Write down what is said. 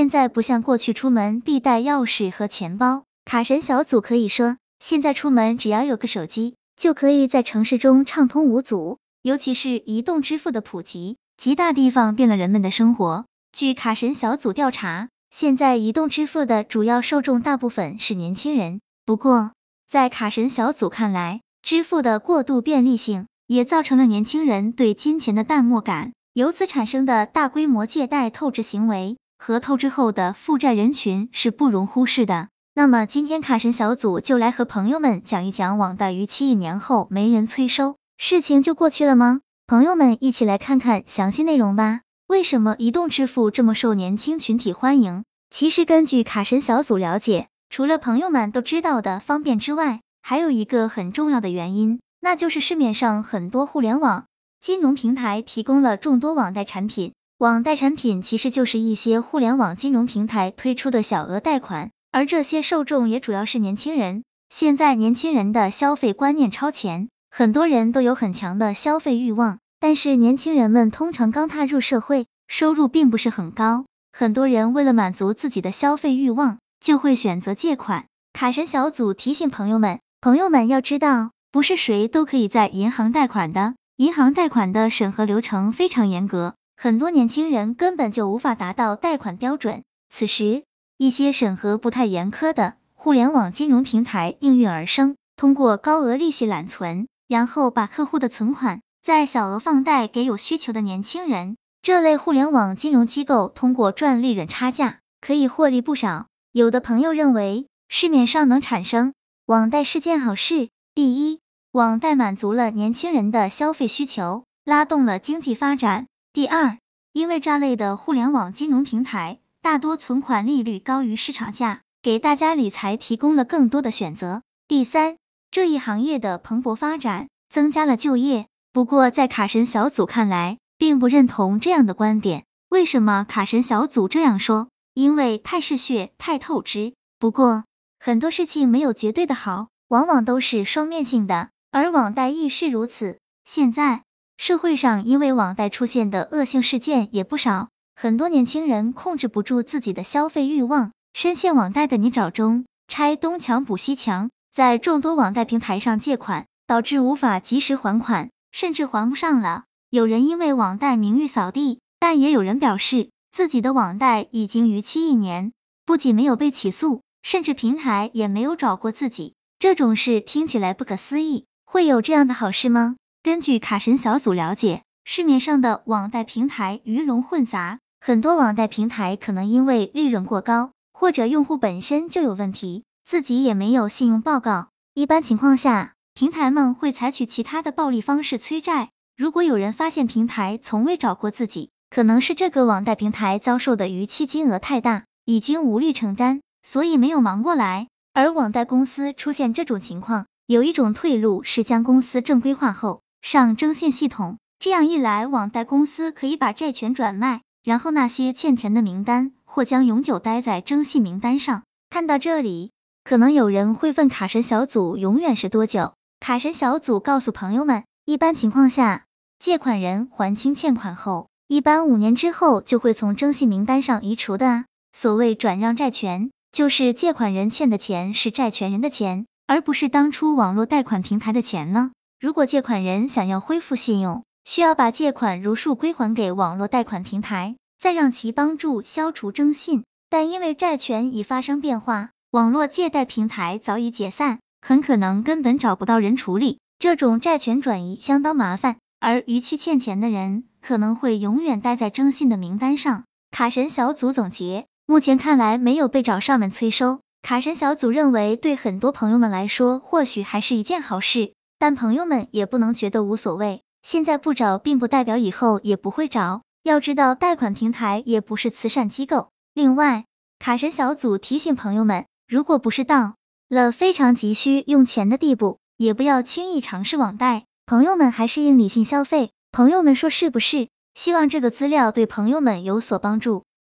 现在不像过去出门必带钥匙和钱包，卡神小组可以说，现在出门只要有个手机，就可以在城市中畅通无阻。尤其是移动支付的普及，极大地方便了人们的生活。据卡神小组调查，现在移动支付的主要受众大部分是年轻人。不过，在卡神小组看来，支付的过度便利性也造成了年轻人对金钱的淡漠感，由此产生的大规模借贷透支行为和透支后的负债人群是不容忽视的。那么今天卡神小组就来和朋友们讲一讲网贷逾期一年后没人催收，事情就过去了吗？朋友们一起来看看详细内容吧。为什么移动支付这么受年轻群体欢迎？其实根据卡神小组了解，除了朋友们都知道的方便之外，还有一个很重要的原因，那就是市面上很多互联网金融平台提供了众多网贷产品。网贷产品其实就是一些互联网金融平台推出的小额贷款，而这些受众也主要是年轻人。现在年轻人的消费观念超前，很多人都有很强的消费欲望。但是年轻人们通常刚踏入社会，收入并不是很高，很多人为了满足自己的消费欲望，就会选择借款。卡神小组提醒朋友们，朋友们要知道，不是谁都可以在银行贷款的，银行贷款的审核流程非常严格，很多年轻人根本就无法达到贷款标准。此时，一些审核不太严苛的互联网金融平台应运而生，通过高额利息揽存，然后把客户的存款。在小额放贷给有需求的年轻人，这类互联网金融机构通过赚利润差价可以获利不少。有的朋友认为市面上能产生网贷是件好事。第一，网贷满足了年轻人的消费需求，拉动了经济发展。第二，因为这类的互联网金融平台大多存款利率高于市场价，给大家理财提供了更多的选择。第三，这一行业的蓬勃发展增加了就业。不过，在卡神小组看来，并不认同这样的观点。为什么卡神小组这样说？因为太嗜血，太透支。不过，很多事情没有绝对的好，往往都是双面性的，而网贷亦是如此。现在社会上因为网贷出现的恶性事件也不少，很多年轻人控制不住自己的消费欲望，深陷网贷的泥沼中，拆东墙补西墙，在众多网贷平台上借款，导致无法及时还款。甚至还不上了。有人因为网贷名誉扫地，但也有人表示自己的网贷已经逾期一年，不仅没有被起诉，甚至平台也没有找过自己。这种事听起来不可思议，会有这样的好事吗？根据卡神小组了解，市面上的网贷平台鱼龙混杂，很多网贷平台可能因为利润过高，或者用户本身就有问题，自己也没有信用报告。一般情况下，平台们会采取其他的暴力方式催债。如果有人发现平台从未找过自己，可能是这个网贷平台遭受的逾期金额太大，已经无力承担，所以没有忙过来。而网贷公司出现这种情况，有一种退路是将公司正规化后上征信系统，这样一来，网贷公司可以把债权转卖，然后那些欠钱的名单或将永久待在征信名单上。看到这里，可能有人会问：卡神小组永远是多久？卡神小组告诉朋友们，一般情况下，借款人还清欠款后，一般五年之后就会从征信名单上移除的。所谓转让债权，就是借款人欠的钱是债权人的钱，而不是当初网络贷款平台的钱呢。如果借款人想要恢复信用，需要把借款如数归还给网络贷款平台，再让其帮助消除征信。但因为债权已发生变化，网络借贷平台早已解散。很可能根本找不到人处理，这种债权转移相当麻烦，而逾期欠钱的人可能会永远待在征信的名单上。卡神小组总结，目前看来没有被找上门催收。卡神小组认为，对很多朋友们来说，或许还是一件好事，但朋友们也不能觉得无所谓。现在不找，并不代表以后也不会找。要知道，贷款平台也不是慈善机构。另外，卡神小组提醒朋友们，如果不是到了非常急需用钱的地步，也不要轻易尝试网贷。朋友们还是应理性消费。朋友们说是不是？希望这个资料对朋友们有所帮助。